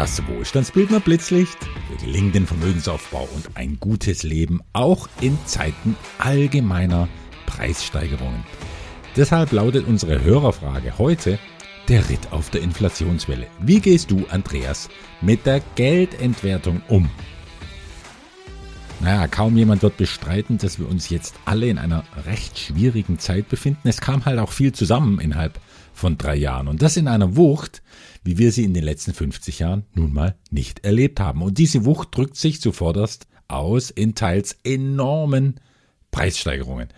Das Wohlstandsbildner Blitzlicht für gelingenden Vermögensaufbau und ein gutes Leben auch in Zeiten allgemeiner Preissteigerungen. Deshalb lautet unsere Hörerfrage heute der Ritt auf der Inflationswelle. Wie gehst du, Andreas, mit der Geldentwertung um? Naja, kaum jemand wird bestreiten, dass wir uns jetzt alle in einer recht schwierigen Zeit befinden. Es kam halt auch viel zusammen innerhalb von drei Jahren. Und das in einer Wucht, wie wir sie in den letzten 50 Jahren nun mal nicht erlebt haben. Und diese Wucht drückt sich zuvorderst aus in teils enormen Preissteigerungen.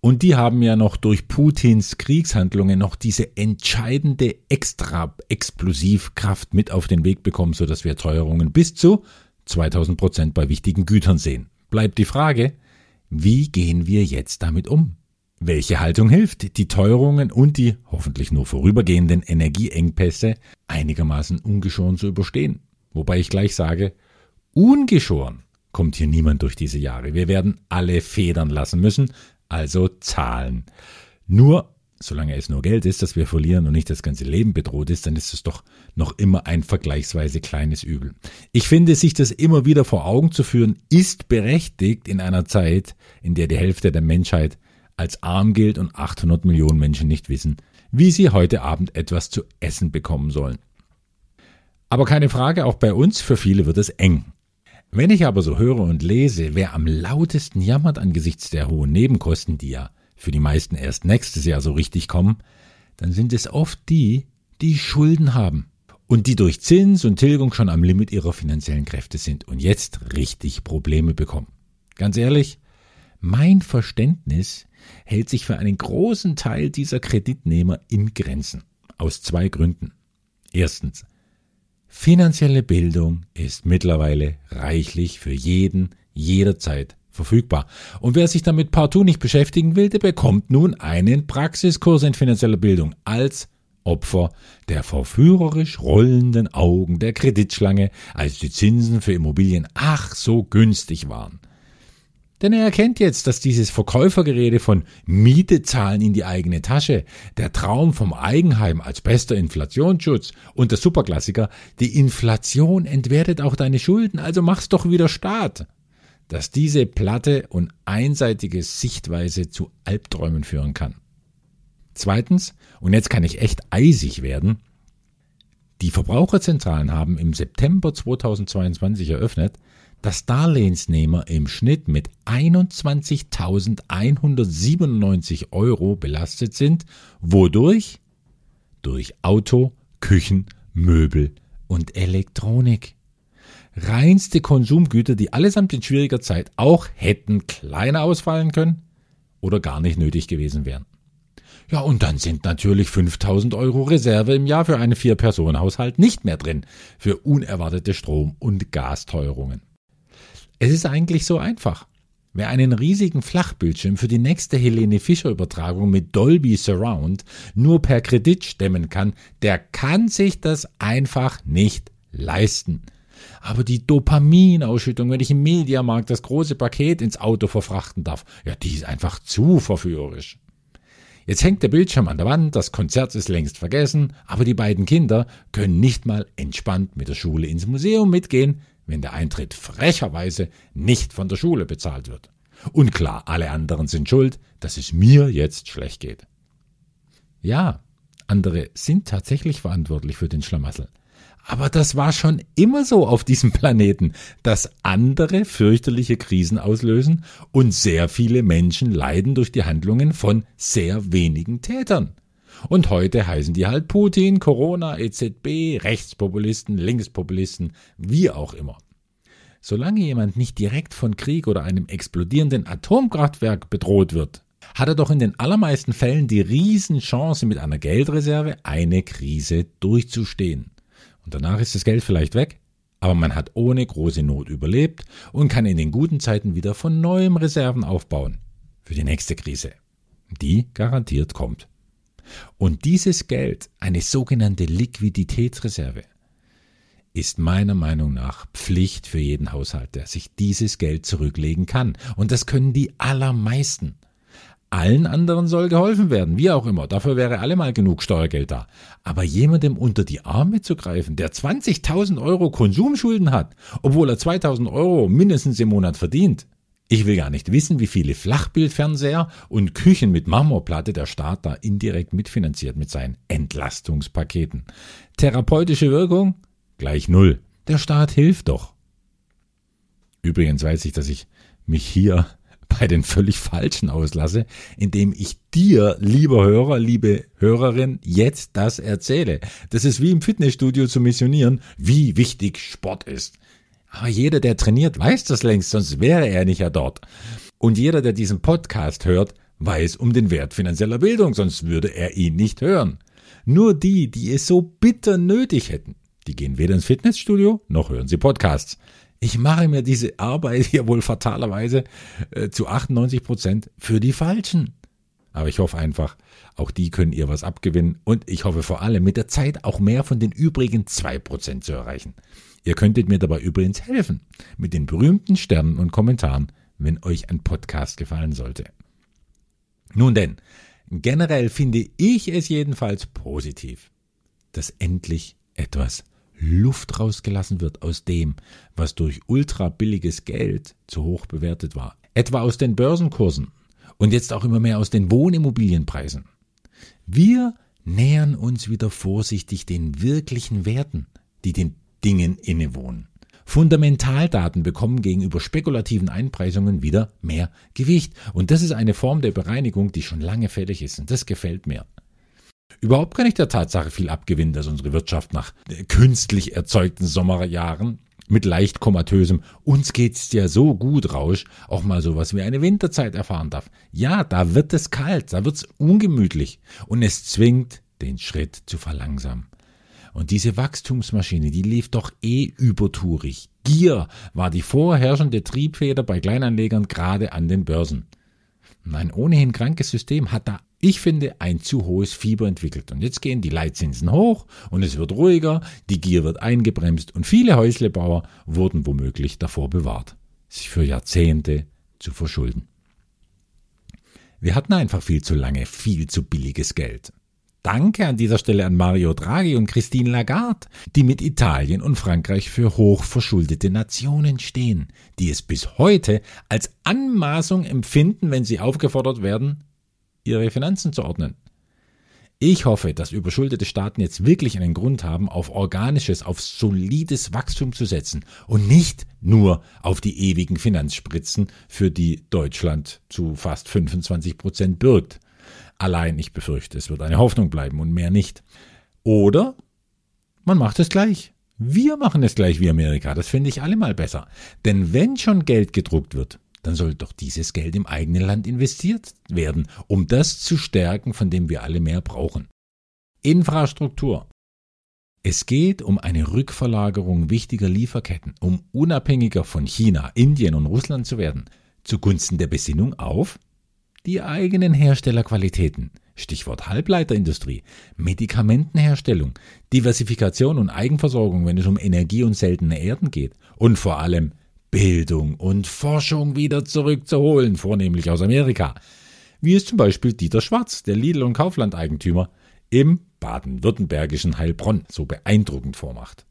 Und die haben ja noch durch Putins Kriegshandlungen noch diese entscheidende extra Explosivkraft mit auf den Weg bekommen, sodass wir Teuerungen bis zu 2000 Prozent bei wichtigen Gütern sehen. Bleibt die Frage, wie gehen wir jetzt damit um? Welche Haltung hilft, die Teuerungen und die hoffentlich nur vorübergehenden Energieengpässe einigermaßen ungeschoren zu überstehen? Wobei ich gleich sage, ungeschoren kommt hier niemand durch diese Jahre. Wir werden alle federn lassen müssen, also zahlen. Nur, solange es nur Geld ist, das wir verlieren und nicht das ganze Leben bedroht ist, dann ist es doch noch immer ein vergleichsweise kleines Übel. Ich finde, sich das immer wieder vor Augen zu führen, ist berechtigt in einer Zeit, in der die Hälfte der Menschheit als arm gilt und 800 Millionen Menschen nicht wissen, wie sie heute Abend etwas zu essen bekommen sollen. Aber keine Frage, auch bei uns, für viele wird es eng. Wenn ich aber so höre und lese, wer am lautesten jammert angesichts der hohen Nebenkosten, die ja für die meisten erst nächstes Jahr so richtig kommen, dann sind es oft die, die Schulden haben und die durch Zins und Tilgung schon am Limit ihrer finanziellen Kräfte sind und jetzt richtig Probleme bekommen. Ganz ehrlich, mein Verständnis hält sich für einen großen Teil dieser Kreditnehmer in Grenzen. Aus zwei Gründen. Erstens, Finanzielle Bildung ist mittlerweile reichlich für jeden jederzeit verfügbar. Und wer sich damit partout nicht beschäftigen will, der bekommt nun einen Praxiskurs in finanzieller Bildung als Opfer der verführerisch rollenden Augen der Kreditschlange, als die Zinsen für Immobilien ach so günstig waren. Denn er erkennt jetzt, dass dieses Verkäufergerede von Miete zahlen in die eigene Tasche, der Traum vom Eigenheim als bester Inflationsschutz und der Superklassiker, die Inflation entwertet auch deine Schulden, also mach's doch wieder Staat, dass diese platte und einseitige Sichtweise zu Albträumen führen kann. Zweitens, und jetzt kann ich echt eisig werden, die Verbraucherzentralen haben im September 2022 eröffnet, dass Darlehensnehmer im Schnitt mit 21.197 Euro belastet sind, wodurch? Durch Auto, Küchen, Möbel und Elektronik. Reinste Konsumgüter, die allesamt in schwieriger Zeit auch hätten kleiner ausfallen können oder gar nicht nötig gewesen wären. Ja, und dann sind natürlich 5000 Euro Reserve im Jahr für einen Vier-Personen-Haushalt nicht mehr drin für unerwartete Strom- und Gasteuerungen. Es ist eigentlich so einfach. Wer einen riesigen Flachbildschirm für die nächste Helene Fischer Übertragung mit Dolby Surround nur per Kredit stemmen kann, der kann sich das einfach nicht leisten. Aber die Dopaminausschüttung, wenn ich im Mediamarkt das große Paket ins Auto verfrachten darf, ja, die ist einfach zu verführerisch. Jetzt hängt der Bildschirm an der Wand, das Konzert ist längst vergessen, aber die beiden Kinder können nicht mal entspannt mit der Schule ins Museum mitgehen, wenn der Eintritt frecherweise nicht von der Schule bezahlt wird. Und klar, alle anderen sind schuld, dass es mir jetzt schlecht geht. Ja, andere sind tatsächlich verantwortlich für den Schlamassel. Aber das war schon immer so auf diesem Planeten, dass andere fürchterliche Krisen auslösen und sehr viele Menschen leiden durch die Handlungen von sehr wenigen Tätern. Und heute heißen die halt Putin, Corona, EZB, Rechtspopulisten, Linkspopulisten, wie auch immer. Solange jemand nicht direkt von Krieg oder einem explodierenden Atomkraftwerk bedroht wird, hat er doch in den allermeisten Fällen die Riesenchance, mit einer Geldreserve eine Krise durchzustehen. Und danach ist das Geld vielleicht weg, aber man hat ohne große Not überlebt und kann in den guten Zeiten wieder von neuem Reserven aufbauen. Für die nächste Krise. Die garantiert kommt. Und dieses Geld, eine sogenannte Liquiditätsreserve, ist meiner Meinung nach Pflicht für jeden Haushalt, der sich dieses Geld zurücklegen kann. Und das können die allermeisten. Allen anderen soll geholfen werden, wie auch immer. Dafür wäre allemal genug Steuergeld da. Aber jemandem unter die Arme zu greifen, der 20.000 Euro Konsumschulden hat, obwohl er 2.000 Euro mindestens im Monat verdient. Ich will gar nicht wissen, wie viele Flachbildfernseher und Küchen mit Marmorplatte der Staat da indirekt mitfinanziert mit seinen Entlastungspaketen. Therapeutische Wirkung? Gleich null. Der Staat hilft doch. Übrigens weiß ich, dass ich mich hier bei den völlig Falschen auslasse, indem ich dir, lieber Hörer, liebe Hörerin, jetzt das erzähle. Das ist wie im Fitnessstudio zu missionieren, wie wichtig Sport ist. Aber jeder, der trainiert, weiß das längst, sonst wäre er nicht ja dort. Und jeder, der diesen Podcast hört, weiß um den Wert finanzieller Bildung, sonst würde er ihn nicht hören. Nur die, die es so bitter nötig hätten, die gehen weder ins Fitnessstudio, noch hören sie Podcasts. Ich mache mir diese Arbeit hier wohl fatalerweise äh, zu 98 Prozent für die Falschen. Aber ich hoffe einfach, auch die können ihr was abgewinnen und ich hoffe vor allem mit der Zeit auch mehr von den übrigen zwei Prozent zu erreichen. Ihr könntet mir dabei übrigens helfen mit den berühmten Sternen und Kommentaren, wenn euch ein Podcast gefallen sollte. Nun denn, generell finde ich es jedenfalls positiv, dass endlich etwas Luft rausgelassen wird aus dem, was durch ultra billiges Geld zu hoch bewertet war. Etwa aus den Börsenkursen und jetzt auch immer mehr aus den Wohnimmobilienpreisen. Wir nähern uns wieder vorsichtig den wirklichen Werten, die den Dingen innewohnen. Fundamentaldaten bekommen gegenüber spekulativen Einpreisungen wieder mehr Gewicht. Und das ist eine Form der Bereinigung, die schon lange fällig ist. Und das gefällt mir. Überhaupt kann ich der Tatsache viel abgewinnen, dass unsere Wirtschaft nach künstlich erzeugten Sommerjahren mit leicht komatösem uns geht's ja so gut Rausch auch mal sowas wie eine Winterzeit erfahren darf. Ja, da wird es kalt, da wird's ungemütlich und es zwingt den Schritt zu verlangsamen. Und diese Wachstumsmaschine, die lief doch eh übertourig. Gier war die vorherrschende Triebfeder bei Kleinanlegern gerade an den Börsen. Mein ohnehin krankes System hat da ich finde, ein zu hohes Fieber entwickelt. Und jetzt gehen die Leitzinsen hoch und es wird ruhiger, die Gier wird eingebremst und viele Häuslebauer wurden womöglich davor bewahrt, sich für Jahrzehnte zu verschulden. Wir hatten einfach viel zu lange viel zu billiges Geld. Danke an dieser Stelle an Mario Draghi und Christine Lagarde, die mit Italien und Frankreich für hochverschuldete Nationen stehen, die es bis heute als Anmaßung empfinden, wenn sie aufgefordert werden, ihre Finanzen zu ordnen. Ich hoffe, dass überschuldete Staaten jetzt wirklich einen Grund haben, auf organisches, auf solides Wachstum zu setzen und nicht nur auf die ewigen Finanzspritzen, für die Deutschland zu fast 25 Prozent birgt. Allein, ich befürchte, es wird eine Hoffnung bleiben und mehr nicht. Oder man macht es gleich. Wir machen es gleich wie Amerika. Das finde ich allemal besser. Denn wenn schon Geld gedruckt wird, dann soll doch dieses Geld im eigenen Land investiert werden, um das zu stärken, von dem wir alle mehr brauchen. Infrastruktur. Es geht um eine Rückverlagerung wichtiger Lieferketten, um unabhängiger von China, Indien und Russland zu werden, zugunsten der Besinnung auf die eigenen Herstellerqualitäten. Stichwort Halbleiterindustrie, Medikamentenherstellung, Diversifikation und Eigenversorgung, wenn es um Energie und seltene Erden geht und vor allem Bildung und Forschung wieder zurückzuholen, vornehmlich aus Amerika. Wie es zum Beispiel Dieter Schwarz, der Lidl- und Kaufland-Eigentümer, im baden-württembergischen Heilbronn so beeindruckend vormacht.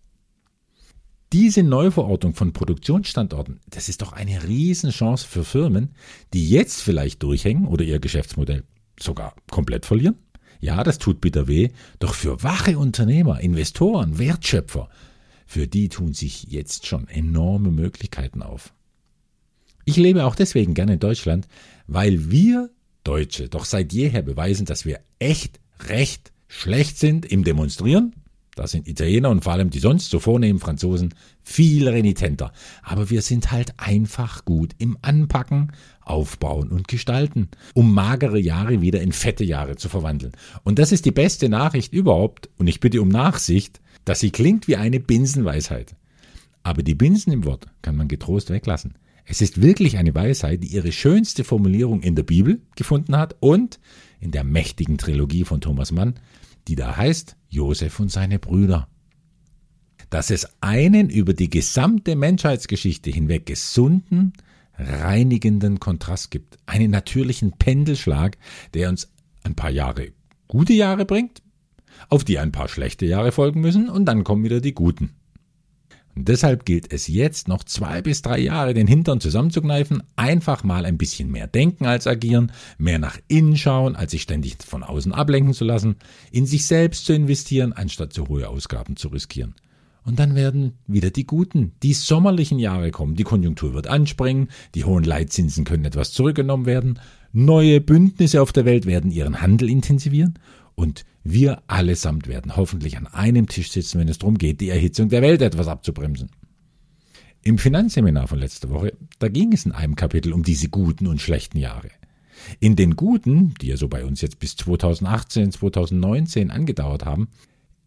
Diese Neuverordnung von Produktionsstandorten, das ist doch eine Riesenchance für Firmen, die jetzt vielleicht durchhängen oder ihr Geschäftsmodell sogar komplett verlieren. Ja, das tut bitter weh, doch für wache Unternehmer, Investoren, Wertschöpfer für die tun sich jetzt schon enorme Möglichkeiten auf. Ich lebe auch deswegen gerne in Deutschland, weil wir Deutsche doch seit jeher beweisen, dass wir echt recht schlecht sind im Demonstrieren. Da sind Italiener und vor allem die sonst so vornehmen Franzosen viel renitenter. Aber wir sind halt einfach gut im Anpacken, Aufbauen und Gestalten, um magere Jahre wieder in fette Jahre zu verwandeln. Und das ist die beste Nachricht überhaupt. Und ich bitte um Nachsicht, dass sie klingt wie eine Binsenweisheit. Aber die Binsen im Wort kann man getrost weglassen. Es ist wirklich eine Weisheit, die ihre schönste Formulierung in der Bibel gefunden hat und in der mächtigen Trilogie von Thomas Mann, die da heißt Josef und seine Brüder. Dass es einen über die gesamte Menschheitsgeschichte hinweg gesunden, reinigenden Kontrast gibt, einen natürlichen Pendelschlag, der uns ein paar Jahre gute Jahre bringt, auf die ein paar schlechte Jahre folgen müssen und dann kommen wieder die guten. Und deshalb gilt es jetzt noch zwei bis drei Jahre den Hintern zusammenzukneifen, einfach mal ein bisschen mehr denken als agieren, mehr nach innen schauen, als sich ständig von außen ablenken zu lassen, in sich selbst zu investieren, anstatt zu hohe Ausgaben zu riskieren. Und dann werden wieder die guten, die sommerlichen Jahre kommen. Die Konjunktur wird anspringen, die hohen Leitzinsen können etwas zurückgenommen werden, neue Bündnisse auf der Welt werden ihren Handel intensivieren und wir allesamt werden hoffentlich an einem Tisch sitzen, wenn es darum geht, die Erhitzung der Welt etwas abzubremsen. Im Finanzseminar von letzter Woche, da ging es in einem Kapitel um diese guten und schlechten Jahre. In den guten, die ja so bei uns jetzt bis 2018, 2019 angedauert haben,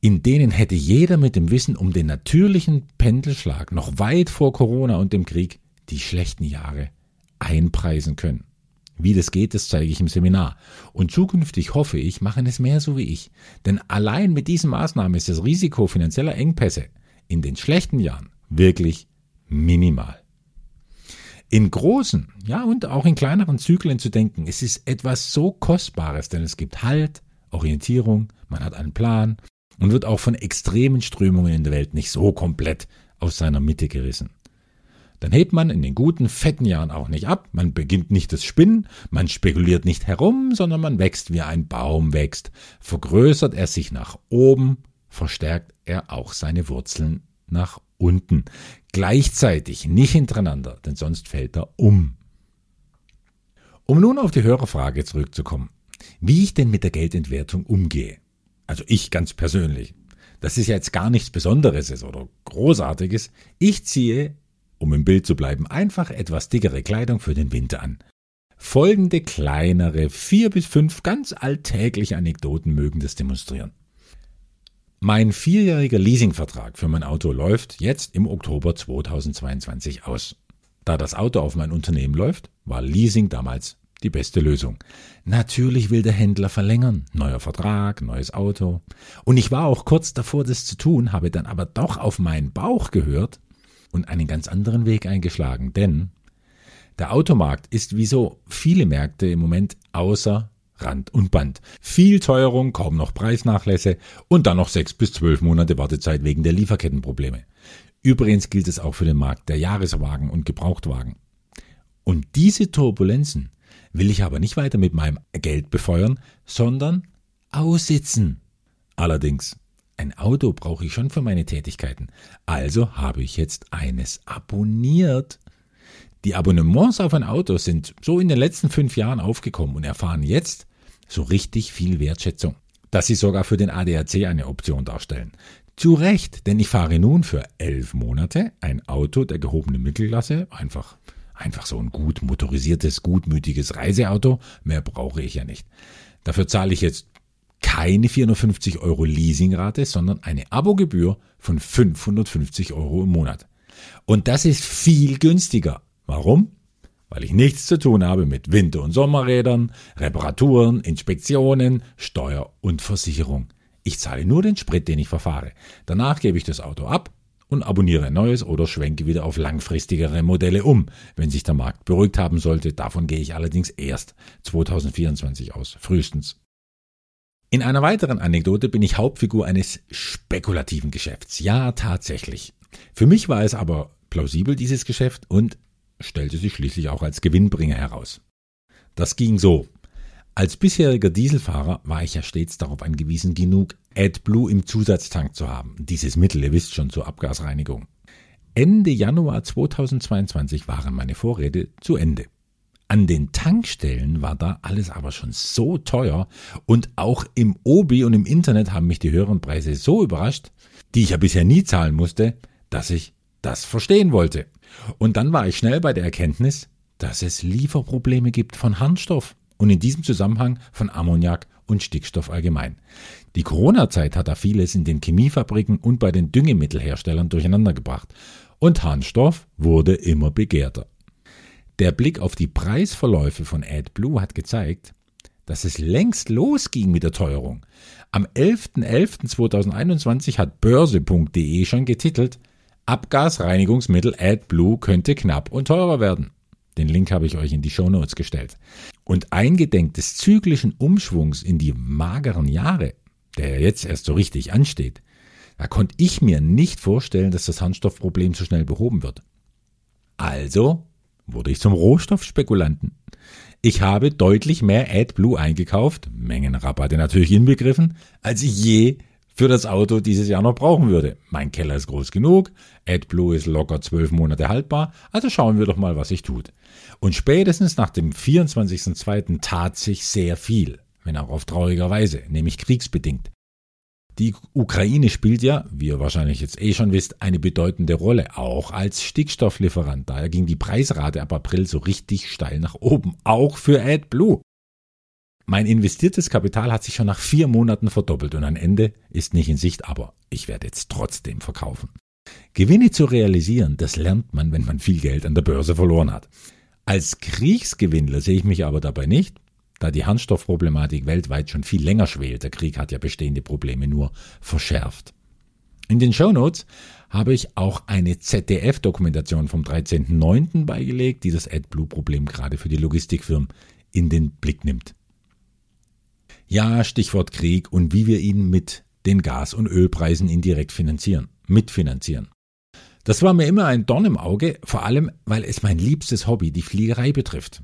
in denen hätte jeder mit dem Wissen um den natürlichen Pendelschlag noch weit vor Corona und dem Krieg die schlechten Jahre einpreisen können. Wie das geht, das zeige ich im Seminar. Und zukünftig hoffe ich, machen es mehr so wie ich. Denn allein mit diesen Maßnahmen ist das Risiko finanzieller Engpässe in den schlechten Jahren wirklich minimal. In großen, ja und auch in kleineren Zyklen zu denken, es ist etwas so Kostbares, denn es gibt Halt, Orientierung, man hat einen Plan und wird auch von extremen Strömungen in der Welt nicht so komplett aus seiner Mitte gerissen. Dann hebt man in den guten, fetten Jahren auch nicht ab, man beginnt nicht das Spinnen, man spekuliert nicht herum, sondern man wächst wie ein Baum wächst. Vergrößert er sich nach oben, verstärkt er auch seine Wurzeln nach unten. Gleichzeitig, nicht hintereinander, denn sonst fällt er um. Um nun auf die Hörerfrage zurückzukommen, wie ich denn mit der Geldentwertung umgehe. Also ich ganz persönlich. Das ist jetzt gar nichts Besonderes oder Großartiges. Ich ziehe um im Bild zu bleiben, einfach etwas dickere Kleidung für den Winter an. Folgende kleinere, vier bis fünf ganz alltägliche Anekdoten mögen das demonstrieren. Mein vierjähriger Leasingvertrag für mein Auto läuft jetzt im Oktober 2022 aus. Da das Auto auf mein Unternehmen läuft, war Leasing damals die beste Lösung. Natürlich will der Händler verlängern. Neuer Vertrag, neues Auto. Und ich war auch kurz davor, das zu tun, habe dann aber doch auf meinen Bauch gehört und einen ganz anderen Weg eingeschlagen, denn der Automarkt ist wie so viele Märkte im Moment außer Rand und Band. Viel Teuerung, kaum noch Preisnachlässe und dann noch sechs bis zwölf Monate Wartezeit wegen der Lieferkettenprobleme. Übrigens gilt es auch für den Markt der Jahreswagen und Gebrauchtwagen. Und diese Turbulenzen will ich aber nicht weiter mit meinem Geld befeuern, sondern aussitzen. Allerdings ein Auto brauche ich schon für meine Tätigkeiten. Also habe ich jetzt eines abonniert. Die Abonnements auf ein Auto sind so in den letzten fünf Jahren aufgekommen und erfahren jetzt so richtig viel Wertschätzung, dass sie sogar für den ADAC eine Option darstellen. Zu Recht, denn ich fahre nun für elf Monate ein Auto der gehobenen Mittelklasse, einfach, einfach so ein gut motorisiertes, gutmütiges Reiseauto, mehr brauche ich ja nicht. Dafür zahle ich jetzt keine 450 Euro Leasingrate, sondern eine Abogebühr von 550 Euro im Monat. Und das ist viel günstiger. Warum? Weil ich nichts zu tun habe mit Winter- und Sommerrädern, Reparaturen, Inspektionen, Steuer und Versicherung. Ich zahle nur den Sprit, den ich verfahre. Danach gebe ich das Auto ab und abonniere ein neues oder schwenke wieder auf langfristigere Modelle um, wenn sich der Markt beruhigt haben sollte. Davon gehe ich allerdings erst 2024 aus, frühestens. In einer weiteren Anekdote bin ich Hauptfigur eines spekulativen Geschäfts. Ja, tatsächlich. Für mich war es aber plausibel, dieses Geschäft, und stellte sich schließlich auch als Gewinnbringer heraus. Das ging so. Als bisheriger Dieselfahrer war ich ja stets darauf angewiesen, genug AdBlue im Zusatztank zu haben. Dieses Mittel, ihr wisst schon, zur Abgasreinigung. Ende Januar 2022 waren meine Vorräte zu Ende. An den Tankstellen war da alles aber schon so teuer und auch im Obi und im Internet haben mich die höheren Preise so überrascht, die ich ja bisher nie zahlen musste, dass ich das verstehen wollte. Und dann war ich schnell bei der Erkenntnis, dass es Lieferprobleme gibt von Harnstoff und in diesem Zusammenhang von Ammoniak und Stickstoff allgemein. Die Corona-Zeit hat da vieles in den Chemiefabriken und bei den Düngemittelherstellern durcheinander gebracht und Harnstoff wurde immer begehrter. Der Blick auf die Preisverläufe von AdBlue hat gezeigt, dass es längst losging mit der Teuerung. Am 11.11.2021 hat börse.de schon getitelt, Abgasreinigungsmittel AdBlue könnte knapp und teurer werden. Den Link habe ich euch in die Show Notes gestellt. Und eingedenk des zyklischen Umschwungs in die mageren Jahre, der jetzt erst so richtig ansteht, da konnte ich mir nicht vorstellen, dass das Harnstoffproblem so schnell behoben wird. Also wurde ich zum Rohstoffspekulanten. Ich habe deutlich mehr AdBlue eingekauft, Mengenrabatte natürlich inbegriffen, als ich je für das Auto dieses Jahr noch brauchen würde. Mein Keller ist groß genug, AdBlue ist locker zwölf Monate haltbar, also schauen wir doch mal, was sich tut. Und spätestens nach dem 24.02. tat sich sehr viel, wenn auch auf trauriger Weise, nämlich kriegsbedingt. Die Ukraine spielt ja, wie ihr wahrscheinlich jetzt eh schon wisst, eine bedeutende Rolle, auch als Stickstofflieferant. Daher ging die Preisrate ab April so richtig steil nach oben, auch für AdBlue. Mein investiertes Kapital hat sich schon nach vier Monaten verdoppelt und ein Ende ist nicht in Sicht, aber ich werde jetzt trotzdem verkaufen. Gewinne zu realisieren, das lernt man, wenn man viel Geld an der Börse verloren hat. Als Kriegsgewinnler sehe ich mich aber dabei nicht, da die Harnstoffproblematik weltweit schon viel länger schwelt. Der Krieg hat ja bestehende Probleme nur verschärft. In den Show Notes habe ich auch eine ZDF-Dokumentation vom 13.09. beigelegt, die das AdBlue-Problem gerade für die Logistikfirmen in den Blick nimmt. Ja, Stichwort Krieg und wie wir ihn mit den Gas- und Ölpreisen indirekt finanzieren, mitfinanzieren. Das war mir immer ein Dorn im Auge, vor allem weil es mein liebstes Hobby, die Fliegerei, betrifft.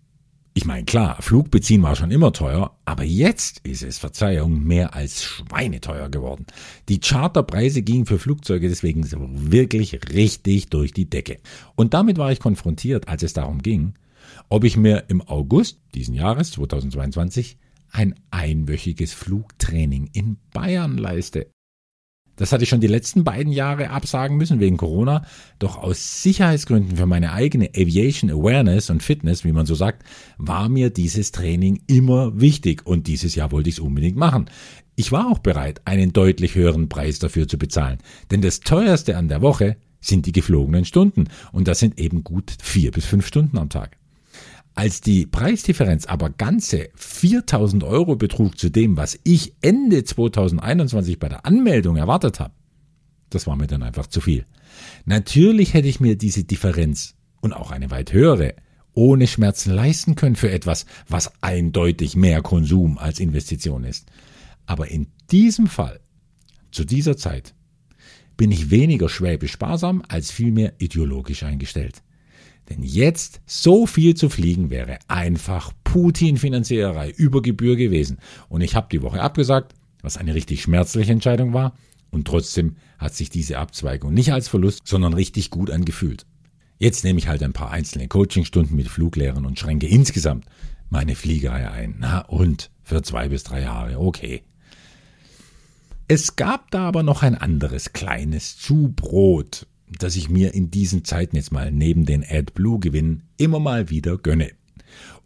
Ich meine, klar, Flugbeziehen war schon immer teuer, aber jetzt ist es, Verzeihung, mehr als schweineteuer geworden. Die Charterpreise gingen für Flugzeuge deswegen so wirklich richtig durch die Decke. Und damit war ich konfrontiert, als es darum ging, ob ich mir im August diesen Jahres 2022 ein einwöchiges Flugtraining in Bayern leiste. Das hatte ich schon die letzten beiden Jahre absagen müssen wegen Corona, doch aus Sicherheitsgründen für meine eigene Aviation Awareness und Fitness, wie man so sagt, war mir dieses Training immer wichtig und dieses Jahr wollte ich es unbedingt machen. Ich war auch bereit, einen deutlich höheren Preis dafür zu bezahlen, denn das teuerste an der Woche sind die geflogenen Stunden und das sind eben gut vier bis fünf Stunden am Tag. Als die Preisdifferenz aber ganze 4000 Euro betrug zu dem, was ich Ende 2021 bei der Anmeldung erwartet habe, das war mir dann einfach zu viel. Natürlich hätte ich mir diese Differenz und auch eine weit höhere ohne Schmerzen leisten können für etwas, was eindeutig mehr Konsum als Investition ist. Aber in diesem Fall, zu dieser Zeit, bin ich weniger schwäbisch sparsam als vielmehr ideologisch eingestellt. Denn jetzt so viel zu fliegen wäre einfach Putin-Finanziererei über Gebühr gewesen. Und ich habe die Woche abgesagt, was eine richtig schmerzliche Entscheidung war. Und trotzdem hat sich diese Abzweigung nicht als Verlust, sondern richtig gut angefühlt. Jetzt nehme ich halt ein paar einzelne Coachingstunden mit Fluglehrern und schränke insgesamt meine Fliegerei ein. Na und für zwei bis drei Jahre, okay. Es gab da aber noch ein anderes kleines Zubrot, das ich mir in diesen Zeiten jetzt mal neben den AdBlue-Gewinnen immer mal wieder gönne.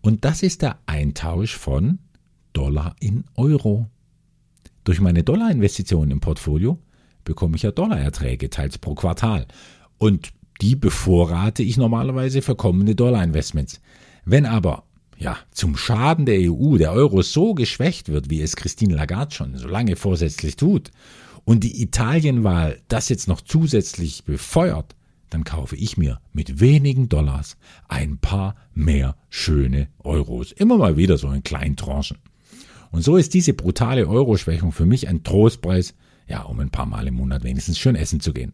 Und das ist der Eintausch von Dollar in Euro. Durch meine Dollarinvestitionen im Portfolio bekomme ich ja Dollarerträge, teils pro Quartal. Und die bevorrate ich normalerweise für kommende Dollarinvestments. Wenn aber ja, zum Schaden der EU der Euro so geschwächt wird, wie es Christine Lagarde schon so lange vorsätzlich tut, und die Italienwahl das jetzt noch zusätzlich befeuert, dann kaufe ich mir mit wenigen Dollars ein paar mehr schöne Euros. Immer mal wieder so in kleinen Tranchen. Und so ist diese brutale Euroschwächung für mich ein Trostpreis, ja, um ein paar Mal im Monat wenigstens schön essen zu gehen.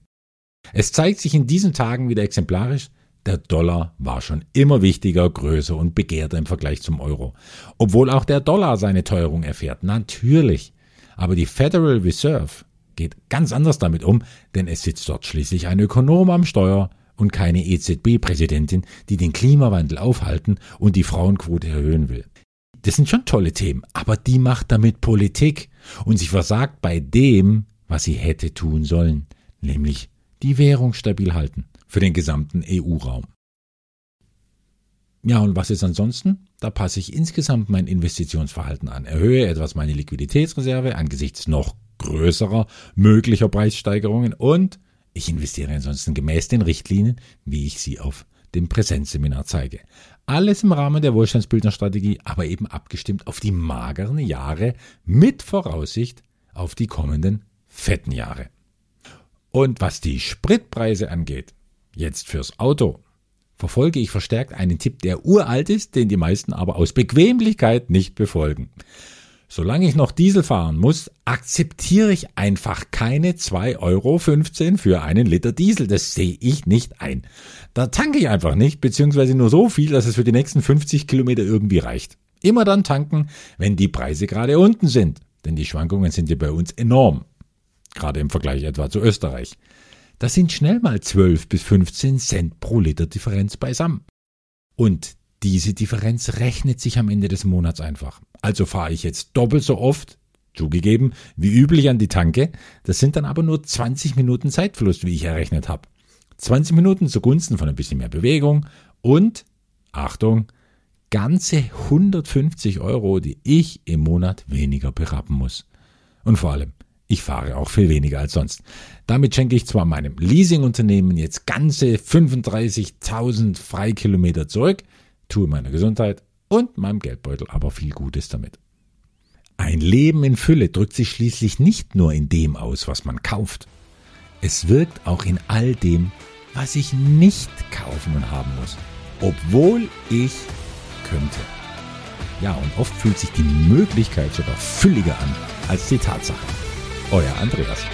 Es zeigt sich in diesen Tagen wieder exemplarisch, der Dollar war schon immer wichtiger, größer und begehrter im Vergleich zum Euro. Obwohl auch der Dollar seine Teuerung erfährt, natürlich. Aber die Federal Reserve geht ganz anders damit um, denn es sitzt dort schließlich ein Ökonom am Steuer und keine EZB-Präsidentin, die den Klimawandel aufhalten und die Frauenquote erhöhen will. Das sind schon tolle Themen, aber die macht damit Politik und sie versagt bei dem, was sie hätte tun sollen, nämlich die Währung stabil halten für den gesamten EU-Raum. Ja, und was ist ansonsten? Da passe ich insgesamt mein Investitionsverhalten an, erhöhe etwas meine Liquiditätsreserve angesichts noch größerer möglicher Preissteigerungen und ich investiere ansonsten gemäß den Richtlinien, wie ich sie auf dem Präsenzseminar zeige. Alles im Rahmen der Wohlstandsbildnerstrategie, aber eben abgestimmt auf die mageren Jahre mit Voraussicht auf die kommenden fetten Jahre. Und was die Spritpreise angeht, jetzt fürs Auto, verfolge ich verstärkt einen Tipp, der uralt ist, den die meisten aber aus Bequemlichkeit nicht befolgen. Solange ich noch Diesel fahren muss, akzeptiere ich einfach keine 2,15 Euro für einen Liter Diesel. Das sehe ich nicht ein. Da tanke ich einfach nicht, beziehungsweise nur so viel, dass es für die nächsten 50 Kilometer irgendwie reicht. Immer dann tanken, wenn die Preise gerade unten sind. Denn die Schwankungen sind ja bei uns enorm. Gerade im Vergleich etwa zu Österreich. Das sind schnell mal 12 bis 15 Cent pro Liter Differenz beisammen. Und diese Differenz rechnet sich am Ende des Monats einfach. Also fahre ich jetzt doppelt so oft, zugegeben, wie üblich an die Tanke. Das sind dann aber nur 20 Minuten Zeitverlust, wie ich errechnet habe. 20 Minuten zugunsten von ein bisschen mehr Bewegung und, Achtung, ganze 150 Euro, die ich im Monat weniger berappen muss. Und vor allem, ich fahre auch viel weniger als sonst. Damit schenke ich zwar meinem Leasingunternehmen jetzt ganze 35.000 Freikilometer zurück, tue meiner Gesundheit und meinem Geldbeutel aber viel Gutes damit. Ein Leben in Fülle drückt sich schließlich nicht nur in dem aus, was man kauft. Es wirkt auch in all dem, was ich nicht kaufen und haben muss, obwohl ich könnte. Ja, und oft fühlt sich die Möglichkeit sogar fülliger an als die Tatsache. Euer Andreas.